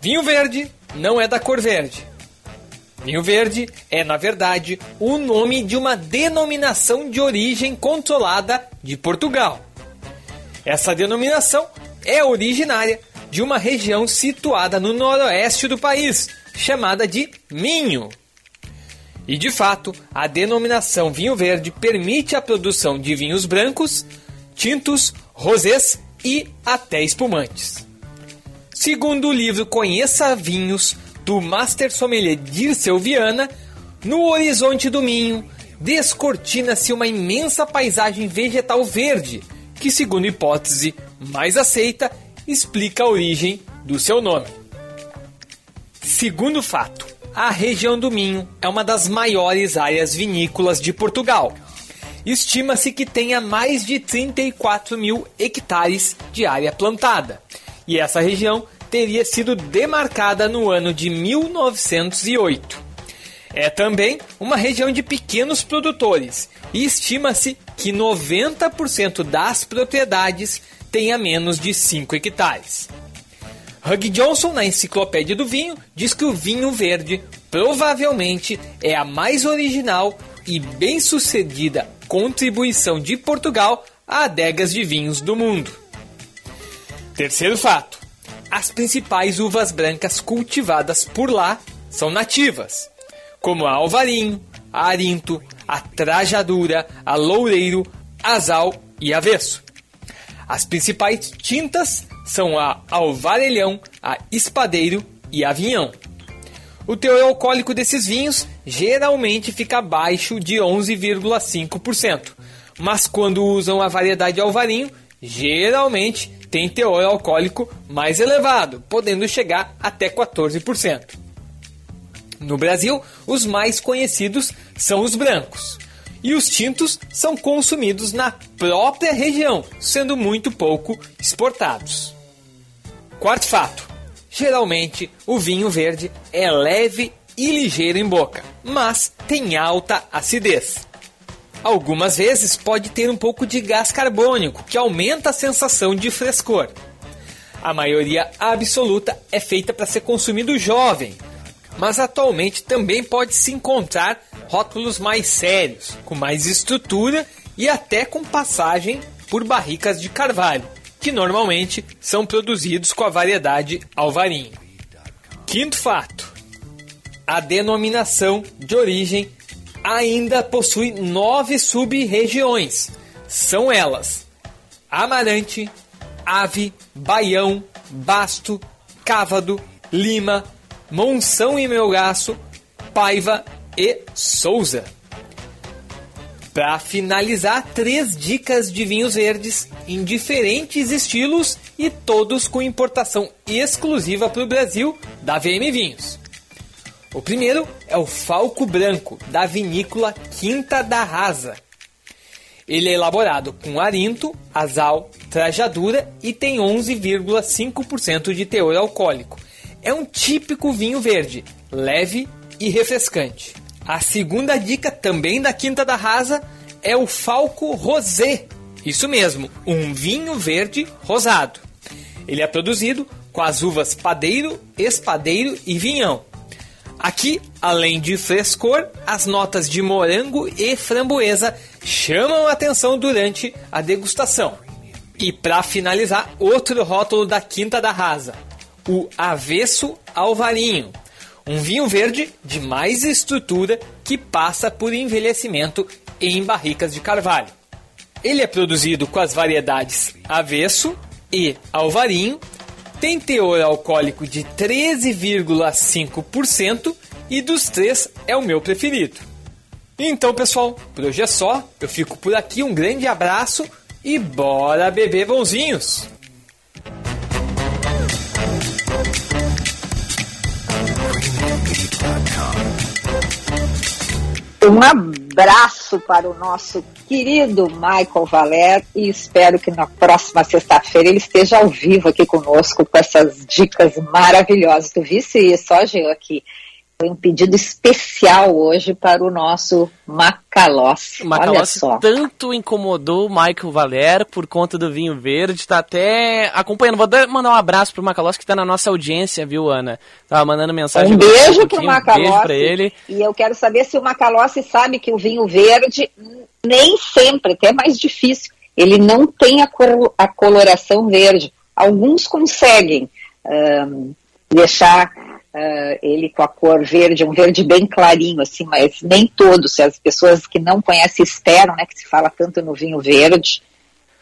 Vinho verde não é da cor verde. Vinho verde é, na verdade, o nome de uma denominação de origem controlada de Portugal. Essa denominação é originária de uma região situada no noroeste do país, chamada de Minho. E de fato, a denominação vinho verde permite a produção de vinhos brancos, tintos, rosés e até espumantes. Segundo o livro Conheça Vinhos, do Master Sommelier Dirceu Viana, no horizonte do Minho descortina-se uma imensa paisagem vegetal verde, que, segundo hipótese mais aceita, explica a origem do seu nome. Segundo fato, a região do Minho é uma das maiores áreas vinícolas de Portugal. Estima-se que tenha mais de 34 mil hectares de área plantada, e essa região teria sido demarcada no ano de 1908. É também uma região de pequenos produtores e estima-se que 90% das propriedades tenha menos de 5 hectares. Hugh Johnson, na Enciclopédia do Vinho, diz que o vinho verde provavelmente é a mais original e bem-sucedida contribuição de Portugal a adegas de vinhos do mundo. Terceiro fato: as principais uvas brancas cultivadas por lá são nativas, como a Alvarinho, a Arinto, a Trajadura, a Loureiro, Azal e Avesso. As principais tintas são a Alvarelhão, a Espadeiro e a Vinhão. O teor alcoólico desses vinhos geralmente fica abaixo de 11,5%, mas quando usam a variedade Alvarinho, geralmente tem teor alcoólico mais elevado, podendo chegar até 14%. No Brasil, os mais conhecidos são os brancos. E os tintos são consumidos na própria região, sendo muito pouco exportados. Quarto fato: geralmente o vinho verde é leve e ligeiro em boca, mas tem alta acidez. Algumas vezes pode ter um pouco de gás carbônico, que aumenta a sensação de frescor. A maioria absoluta é feita para ser consumido jovem, mas atualmente também pode se encontrar rótulos mais sérios, com mais estrutura e até com passagem por barricas de carvalho, que normalmente são produzidos com a variedade alvarinho. Quinto fato: a denominação de origem ainda possui nove sub-regiões. São elas: Amarante, Ave, Baião, Basto, Cávado, Lima, Monção e Melgaço, Paiva e Souza. Para finalizar, três dicas de vinhos verdes em diferentes estilos e todos com importação exclusiva para o Brasil da VM Vinhos. O primeiro é o Falco Branco, da vinícola Quinta da Rasa. Ele é elaborado com arinto, azal, trajadura e tem 11,5% de teor alcoólico. É um típico vinho verde, leve e refrescante. A segunda dica, também da Quinta da Rasa, é o Falco Rosé. Isso mesmo, um vinho verde rosado. Ele é produzido com as uvas padeiro, espadeiro e vinhão. Aqui, além de frescor, as notas de morango e framboesa chamam a atenção durante a degustação. E para finalizar, outro rótulo da Quinta da Rasa, o Avesso Alvarinho, um vinho verde de mais estrutura que passa por envelhecimento em barricas de carvalho. Ele é produzido com as variedades Avesso e Alvarinho, tem teor alcoólico de 13,5% e dos três é o meu preferido. Então, pessoal, por hoje é só. Eu fico por aqui, um grande abraço e bora beber bonzinhos! Um abraço para o nosso querido Michael Valer e espero que na próxima sexta-feira ele esteja ao vivo aqui conosco com essas dicas maravilhosas. Tu visse isso, ó, Gil, aqui. Foi um pedido especial hoje para o nosso Macalossi. O Macalossi tanto incomodou o Michael Valer por conta do vinho verde, está até acompanhando. Vou dar, mandar um abraço pro Macalossi que está na nossa audiência, viu, Ana? Tava mandando mensagem. Um beijo pro Macalossi. Um beijo para ele. E eu quero saber se o Macalossi sabe que o vinho verde nem sempre, até é mais difícil, ele não tem a, cor, a coloração verde. Alguns conseguem um, deixar uh, ele com a cor verde, um verde bem clarinho, assim, mas nem todos. As pessoas que não conhecem esperam, né, que se fala tanto no vinho verde,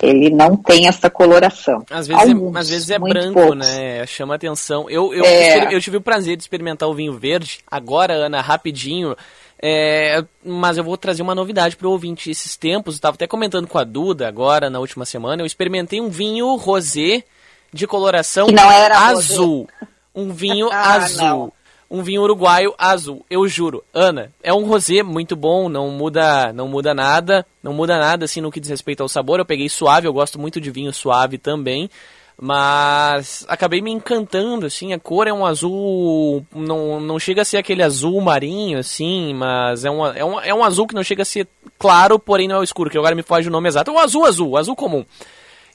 ele não tem essa coloração. Às vezes Alguns, é, às vezes é branco, poucos. né? Chama atenção. Eu, eu, é... eu tive o prazer de experimentar o vinho verde. Agora, Ana, rapidinho. É, mas eu vou trazer uma novidade para o ouvinte. Esses tempos, eu estava até comentando com a Duda agora, na última semana, eu experimentei um vinho rosé de coloração azul. Rosé um vinho ah, azul. Não. Um vinho uruguaio azul, eu juro. Ana, é um rosé muito bom, não muda, não muda nada, não muda nada assim no que diz respeito ao sabor. Eu peguei suave, eu gosto muito de vinho suave também, mas acabei me encantando assim. A cor é um azul, não, não chega a ser aquele azul marinho assim, mas é, uma, é, um, é um azul que não chega a ser claro, porém não é o escuro, que agora me foge o nome exato. É o azul azul, azul comum.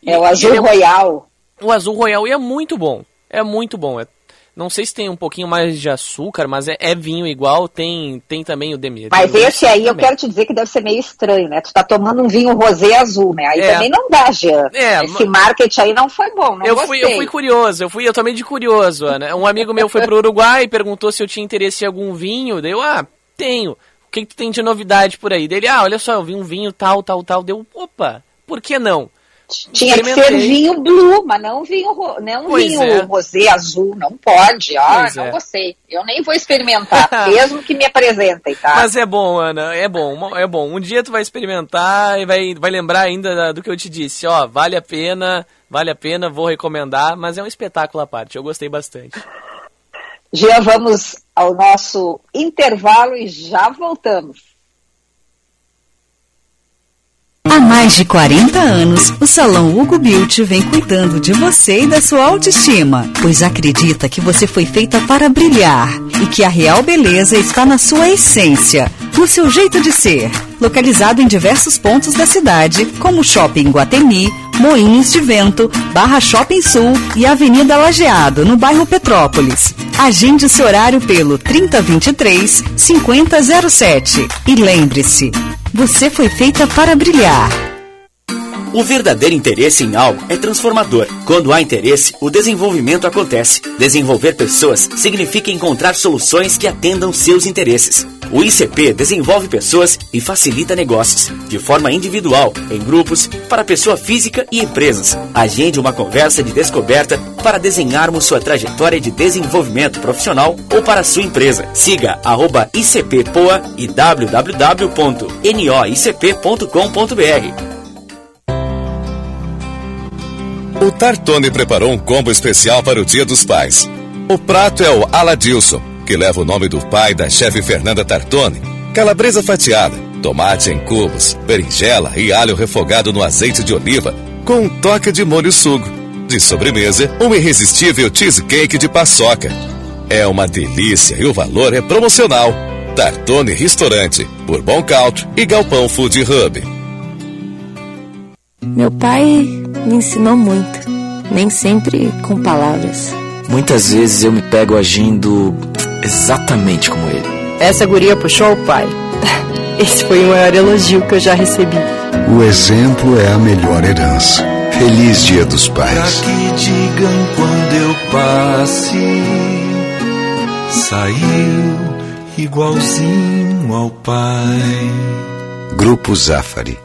E, é o azul é, royal. O azul royal e é muito bom. É muito bom. É não sei se tem um pouquinho mais de açúcar, mas é, é vinho igual, tem, tem também o Demir. Mas esse aí também. eu quero te dizer que deve ser meio estranho, né? Tu tá tomando um vinho rosé azul, né? Aí é. também não dá, Jean. É, Esse marketing aí não foi bom, não eu fui, eu fui curioso, eu fui, eu tomei de curioso, Ana. Um amigo meu foi pro Uruguai e perguntou se eu tinha interesse em algum vinho, daí eu, ah, tenho. O que, que tu tem de novidade por aí? Dele, ah, olha só, eu vi um vinho tal, tal, tal. Deu, opa, por que não? Tinha que ser vinho blue, mas não vinho, não pois vinho é. rosé azul, não pode. Ah, não é. gostei. Eu nem vou experimentar, mesmo que me apresentem, tá? Mas é bom, Ana, é bom, é bom. Um dia tu vai experimentar e vai, vai lembrar ainda do que eu te disse. Ó, vale a pena, vale a pena, vou recomendar, mas é um espetáculo à parte. Eu gostei bastante. Já vamos ao nosso intervalo e já voltamos. Há mais de 40 anos, o Salão Hugo Beauty vem cuidando de você e da sua autoestima, pois acredita que você foi feita para brilhar e que a real beleza está na sua essência, no seu jeito de ser. Localizado em diversos pontos da cidade, como Shopping Guatemi, Moinhos de Vento, Barra Shopping Sul e Avenida Lajeado, no bairro Petrópolis. Agende seu horário pelo 3023 5007. E lembre-se, você foi feita para brilhar. O verdadeiro interesse em algo é transformador. Quando há interesse, o desenvolvimento acontece. Desenvolver pessoas significa encontrar soluções que atendam seus interesses. O ICP desenvolve pessoas e facilita negócios, de forma individual, em grupos, para pessoa física e empresas. Agende uma conversa de descoberta para desenharmos sua trajetória de desenvolvimento profissional ou para sua empresa. Siga arroba ICPPoa e www.noicp.com.br. O Tartone preparou um combo especial para o Dia dos Pais. O prato é o Aladilson, que leva o nome do pai da chefe Fernanda Tartone. Calabresa fatiada, tomate em cubos, berinjela e alho refogado no azeite de oliva, com um toque de molho sugo. De sobremesa, um irresistível cheesecake de paçoca. É uma delícia e o valor é promocional. Tartone Restaurante, Bourbon Country e Galpão Food Hub. Meu pai me ensinou muito, nem sempre com palavras. Muitas vezes eu me pego agindo exatamente como ele. Essa guria puxou o pai. Esse foi o maior elogio que eu já recebi. O exemplo é a melhor herança. Feliz Dia dos Pais. Pra que digam quando eu passe, saiu igualzinho ao pai. Grupo Zafari.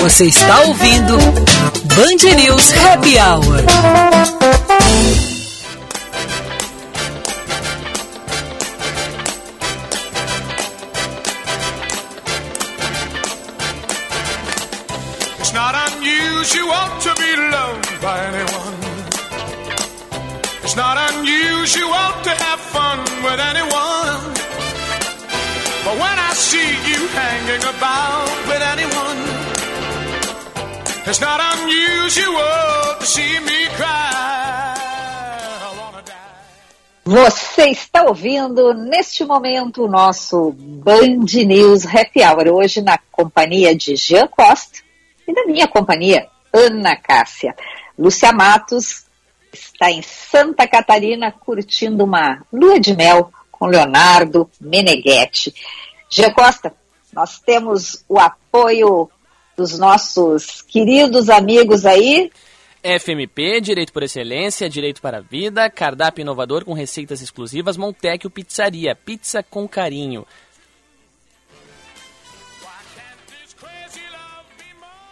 Você está ouvindo Band News Happy Hour. It's not unusual to be loved by anyone. It's not unusual to have you hanging about with anyone, it's not unusual to see me cry. Você está ouvindo neste momento o nosso Band News Happy Hour, hoje na companhia de Jean Costa e da minha companhia, Ana Cássia. Lúcia Matos está em Santa Catarina curtindo uma lua de mel com Leonardo Meneghetti. Jean Costa, nós temos o apoio dos nossos queridos amigos aí. FMP, Direito por Excelência, Direito para a Vida, cardápio inovador com receitas exclusivas, Montecchio Pizzaria, pizza com carinho.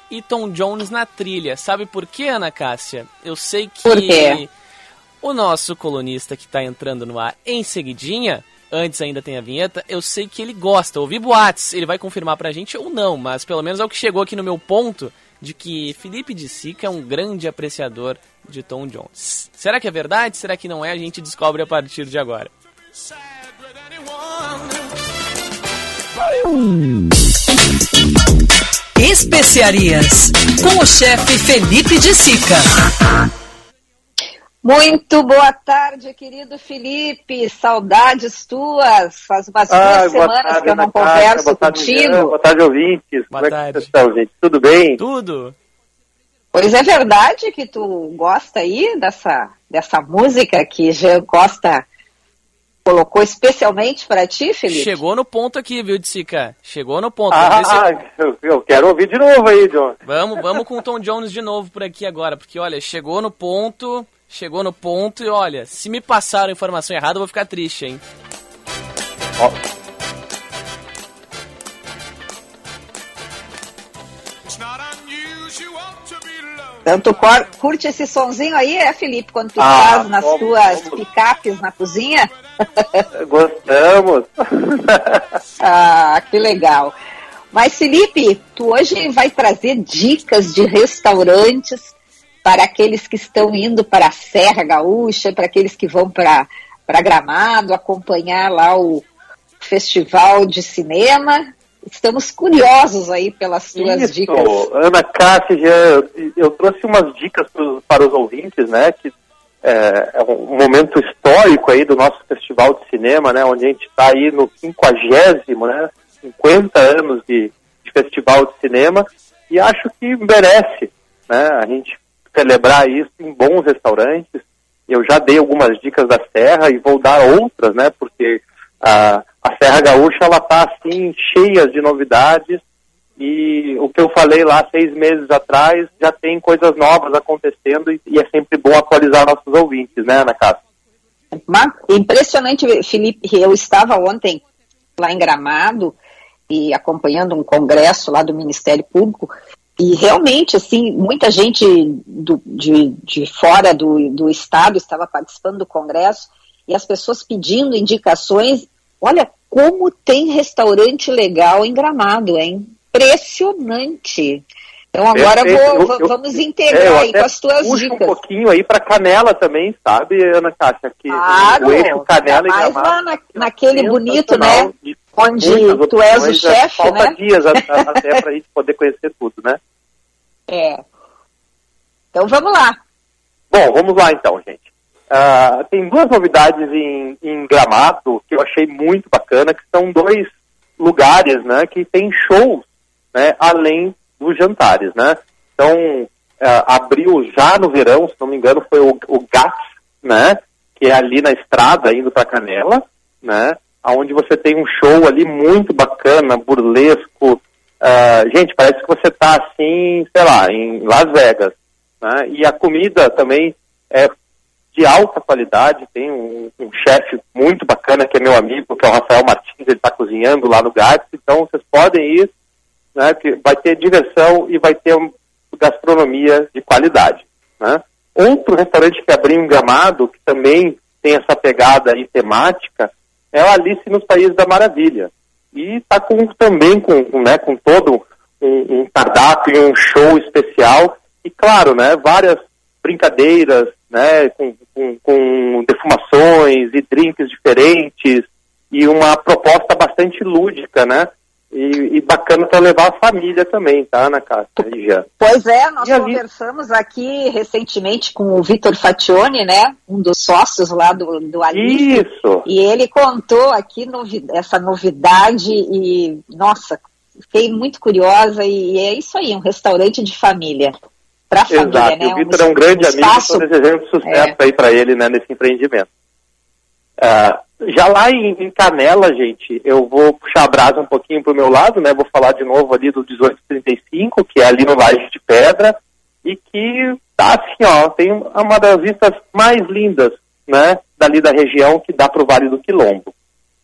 E Tom Jones na trilha. Sabe por quê, Ana Cássia? Eu sei que o nosso colunista que está entrando no ar em seguidinha, antes ainda tem a vinheta, eu sei que ele gosta. Ouvi boatos, ele vai confirmar pra gente ou não, mas pelo menos é o que chegou aqui no meu ponto de que Felipe de Sica é um grande apreciador de Tom Jones. Será que é verdade? Será que não é? A gente descobre a partir de agora. Especiarias com o chefe Felipe de Sica. Muito boa tarde, querido Felipe. Saudades tuas. Faz umas Ah, duas semanas tarde, que eu não Cássia, converso boa tarde, contigo. Boa tarde, ouvintes. Boa Como é tarde. que vocês estão, gente? Tudo bem? Tudo. Pois é verdade que tu gosta aí dessa, dessa música que Jean Costa colocou especialmente para ti, Felipe? Chegou no ponto aqui, viu, de Sica? Chegou no ponto. Ah, se- eu, eu quero ouvir de novo aí, John. vamos, vamos com o Tom Jones de novo por aqui agora, porque olha, chegou no ponto, chegou no ponto e olha, se me passaram a informação errada, eu vou ficar triste, hein? Ó, Então tu cor- curte esse sonzinho aí, é, Felipe, quando tu Ah, faz nas como- tuas como- picapes na cozinha? gostamos. Ah, que legal. Mas, Felipe, tu hoje vai trazer dicas de restaurantes para aqueles que estão indo para a Serra Gaúcha, para aqueles que vão para Gramado, acompanhar lá o Festival de Cinema. Estamos curiosos aí pelas tuas Isso, dicas. Ana Cássia, eu, eu trouxe umas dicas pro, para os ouvintes, né? Que é, é, um momento histórico aí do nosso festival de cinema, né? Onde a gente está aí no quinquagésimo, né? 50 anos de, de, festival de cinema e acho que merece, né? A gente celebrar isso em bons restaurantes. Eu já dei algumas dicas da Serra e vou dar outras, né? Porque a, a Serra Gaúcha ela está assim cheia de novidades e o que eu falei lá seis meses atrás já tem coisas novas acontecendo e, e é sempre bom atualizar nossos ouvintes, né, Ana Cássia? Impressionante, Felipe. Eu estava ontem lá em Gramado e acompanhando um congresso lá do Ministério Público e realmente, assim, muita gente do, de, de fora do, do estado estava participando do congresso e as pessoas pedindo indicações. Olha como tem restaurante legal em Gramado, hein? Impressionante. Então agora vou, eu, eu, vamos integrar é, aí com as tuas puxo dicas. um pouquinho aí para Canela também, sabe, Ana Cássia? Que claro, o eixo Canela e Gramado, lá na, naquele bonito, né? Onde tu és o opções, chefe, falta né? dias a- a- até para a gente poder conhecer tudo, né? É. Então vamos lá. Bom, vamos lá então, gente. Ah, tem duas novidades em, em Gramado que eu achei muito bacana, que são dois lugares, né, que tem shows, né, além dos jantares, né. Então, ah, abriu já no verão, se não me engano, foi o, o GATS, né, que é ali na estrada, indo para Canela, né, onde você tem um show ali muito bacana, burlesco. Ah, gente, parece que você tá assim, sei lá, em Las Vegas, né, e a comida também é de alta qualidade, tem um, um chefe muito bacana que é meu amigo, que é o Rafael Martins, ele está cozinhando lá no GATS, então vocês podem ir, né, que vai ter diversão e vai ter gastronomia de qualidade. Né? Outro restaurante que abriu em Gramado, que também tem essa pegada aí temática, é o Alice nos Países da Maravilha. E está com, também com, com, né, com todo um, um cardápio e um show especial, e claro, né, várias brincadeiras, né, com, com, com defumações e drinks diferentes e uma proposta bastante lúdica, né? E, e bacana para levar a família também, tá, Ana Cássia e Jean? Pois é, nós conversamos aqui recentemente com o Vitor Fatione, né? Um dos sócios lá do, do Alice. Isso. E ele contou aqui novi essa novidade e, nossa, fiquei muito curiosa e, e é isso aí, um restaurante de família. Pra família, Exato. né? O Vitor é um grande amigo, espaço- estou desejando sucesso aí para ele, né, nesse empreendimento. Ah, já lá em, em Canela, gente, eu vou puxar a brasa um pouquinho pro meu lado, né? Vou falar de novo ali do 1835, que é ali no Laje de Pedra, e que tá assim, ó, tem uma das vistas mais lindas, né? Dali da região que dá pro Vale do Quilombo.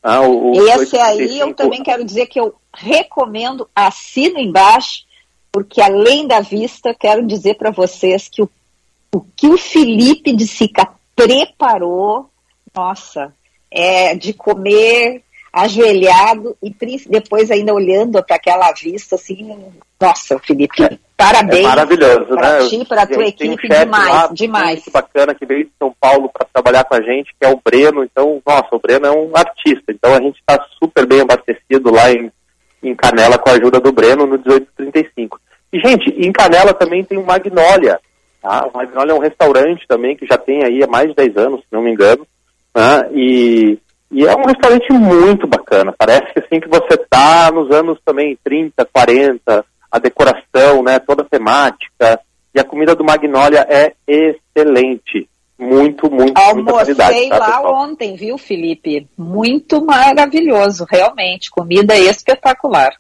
Ah, o, o Esse aí eu 1835 também quero dizer que eu recomendo, assino embaixo, porque além da vista, quero dizer para vocês que o, o que o Felipe de Sica preparou, nossa, é de comer ajoelhado e depois ainda olhando para aquela vista, assim, nossa, Felipe, parabéns É maravilhoso, pra né? ti, pra tua um equipe, chefe demais, lá demais. Muito bacana que veio de São Paulo para trabalhar com a gente, que é o Breno. Então, nossa, o Breno é um artista. Então a gente está super bem abastecido lá em, em Canela com a ajuda do Breno no 1835. E, gente, em Canela também tem o Magnólia. Tá? O Magnólia é um restaurante também que já tem aí há mais de 10 anos, se não me engano. Né? E, e é um restaurante muito bacana. Parece que assim que você tá nos anos também 30, 40, a decoração, né, toda a temática. E a comida do Magnólia é excelente. Muito, muito, muita qualidade. Almocei Tá, lá pessoal? ontem, viu, Felipe? Muito maravilhoso, realmente. Comida espetacular.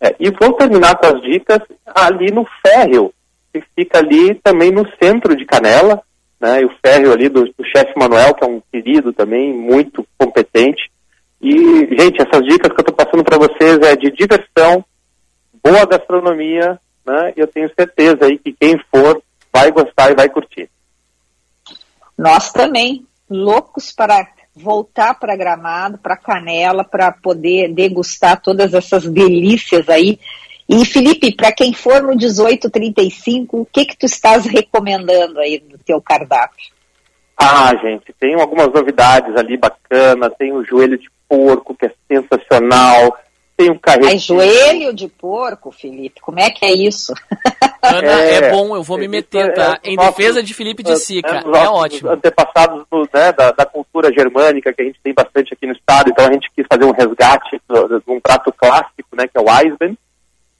É, e vou terminar com as dicas ali no férreo, que fica ali também no centro de Canela, né? E o férreo ali do, do chefe Manuel, que é um querido também, muito competente. E, gente, essas dicas que eu estou passando para vocês é de diversão, boa gastronomia, né? E eu tenho certeza aí que quem for vai gostar e vai curtir. Nós também, loucos para voltar para Gramado, para Canela, para poder degustar todas essas delícias aí. E Felipe, para quem for no 1835, o que que tu estás recomendando aí no teu cardápio? Ah, gente, tem algumas novidades ali bacanas, tem o joelho de porco, que é sensacional, tem o carretinho. Ai, joelho de porco, Felipe, como é que é isso? Ana, é, é bom, eu vou me meter, tá? É, em nossos, defesa de Felipe de Sica, é, é ótimo. antepassados do, né, da, da, cultura germânica, que a gente tem bastante aqui no estado, então a gente quis fazer um resgate de um prato clássico, né, que é o Eisben,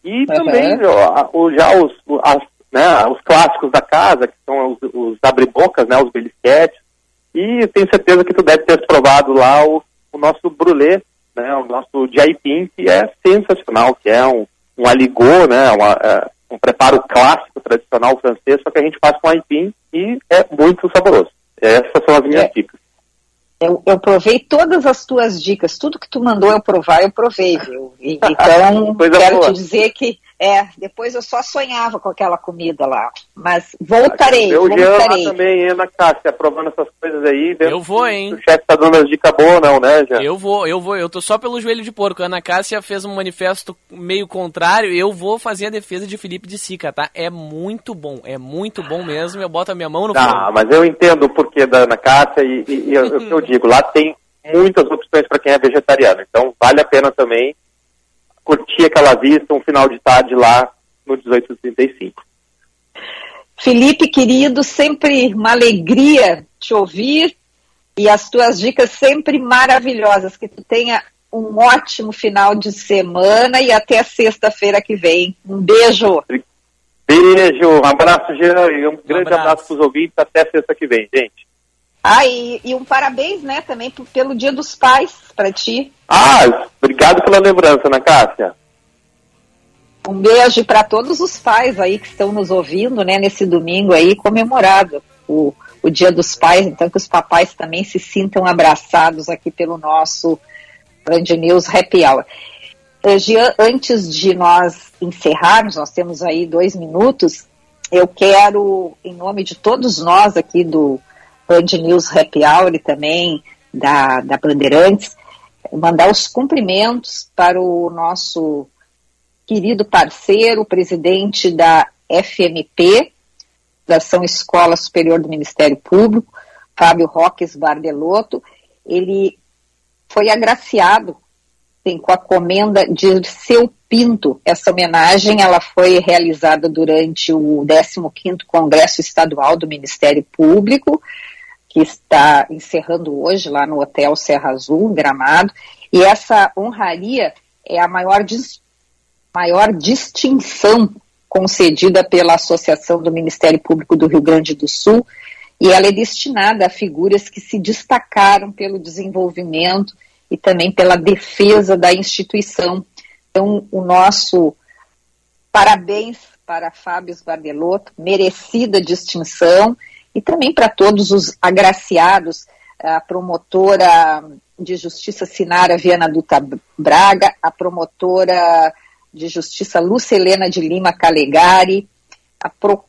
e também ó, o, já os, as, né, os clássicos da casa, que são os, os abre-bocas, né, os belisquetes, e tenho certeza que tu deve ter provado lá o, o nosso brulé, né, o nosso jaipim, que é sensacional, que é um, um aligô, né, uma, é, um preparo clássico, tradicional francês, só que a gente faz com aipim e é muito saboroso. Essas são as minhas é. dicas. Eu, eu, provei todas as tuas dicas, tudo que tu mandou eu provar, eu provei, viu? E, então, quero boa. te dizer que é, depois eu só sonhava com aquela comida lá. Mas voltarei, eu voltarei. Eu também, Ana Cássia, provando essas coisas aí. Eu vou, hein? O chefe tá dando as dicas boas, não, né, já? Eu vou, eu vou. Eu tô só pelo joelho de porco. A Ana Cássia fez um manifesto meio contrário. Eu vou fazer a defesa de Felipe de Sica, tá? É muito bom, é muito bom mesmo. Eu boto a minha mão no fogo. Ah, mas eu entendo o porquê da Ana Cássia e, e, e eu, eu digo, lá tem muitas opções para quem é vegetariano. Então vale a pena também curtir aquela vista, um final de tarde lá no 1835. Felipe, querido, sempre uma alegria te ouvir e as tuas dicas sempre maravilhosas. Que tu tenha um ótimo final de semana e até sexta-feira que vem. Um beijo. Beijo, um abraço, Jean, e um, um grande abraço, abraço para os ouvintes. Até sexta que vem, gente. Ah, e, e, um parabéns, né, também pelo Dia dos Pais para ti. Ah, obrigado pela lembrança, Ana Cássia. Um beijo para todos os pais aí que estão nos ouvindo, né, nesse domingo aí comemorado o, o Dia dos Pais, então que os papais também se sintam abraçados aqui pelo nosso Band News Happy Hour. Eh, Jean, antes de nós encerrarmos, nós temos aí dois minutos, eu quero, em nome de todos nós aqui do Band News Happy Hour também da, da Bandeirantes, mandar os cumprimentos para o nosso querido parceiro, presidente da FMP, da Ação Escola Superior do Ministério Público, Fábio Roques Bardelotto. Ele foi agraciado com a comenda de seu Pinto. Essa homenagem ela foi realizada durante o 15º Congresso Estadual do Ministério Público, que está encerrando hoje lá no Hotel Serra Azul, Gramado, e essa honraria é a maior, dis maior distinção concedida pela Associação do Ministério Público do Rio Grande do Sul, e ela é destinada a figuras que se destacaram pelo desenvolvimento e também pela defesa da instituição. Então, o nosso parabéns para Fábio Bardelotto, merecida distinção, e também para todos os agraciados, a promotora de justiça Sinara Viana Duta Braga, a promotora de justiça Lúcia Helena de Lima Calegari, a, pro,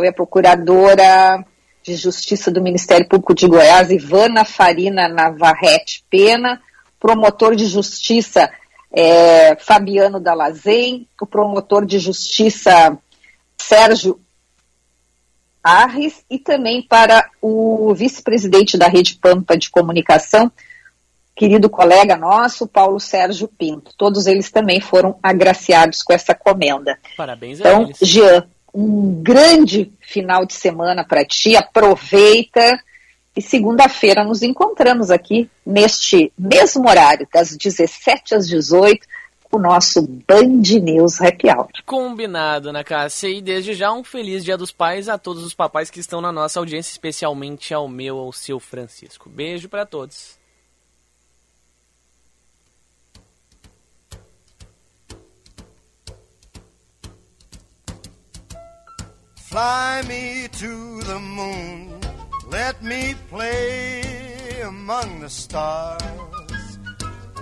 ver, a procuradora de justiça do Ministério Público de Goiás, Ivana Farina Navarrete Pena, promotor de justiça é, Fabiano Dalazen, o promotor de justiça Sérgio Arres e também para o vice-presidente da Rede Pampa de Comunicação, querido colega nosso, Paulo Sérgio Pinto. Todos eles também foram agraciados com essa comenda. Parabéns então, a eles. Jean, um grande final de semana para ti, aproveita e segunda-feira nos encontramos aqui neste mesmo horário, das 17 às 18 o nosso Band News Happy Hour. Combinado, Ana Cássia. E desde já um feliz Dia dos Pais a todos os papais que estão na nossa audiência, especialmente ao meu, ao seu Francisco. Beijo para todos. Fly me to the moon, let me play among the stars,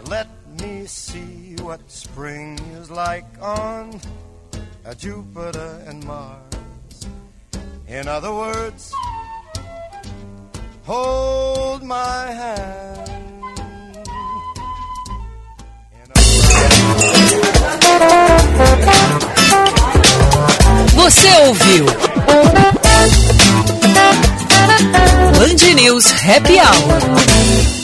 let me see what spring is like on Jupiter and Mars. In other words, hold my hand. Você ouviu? Band News Happy Hour.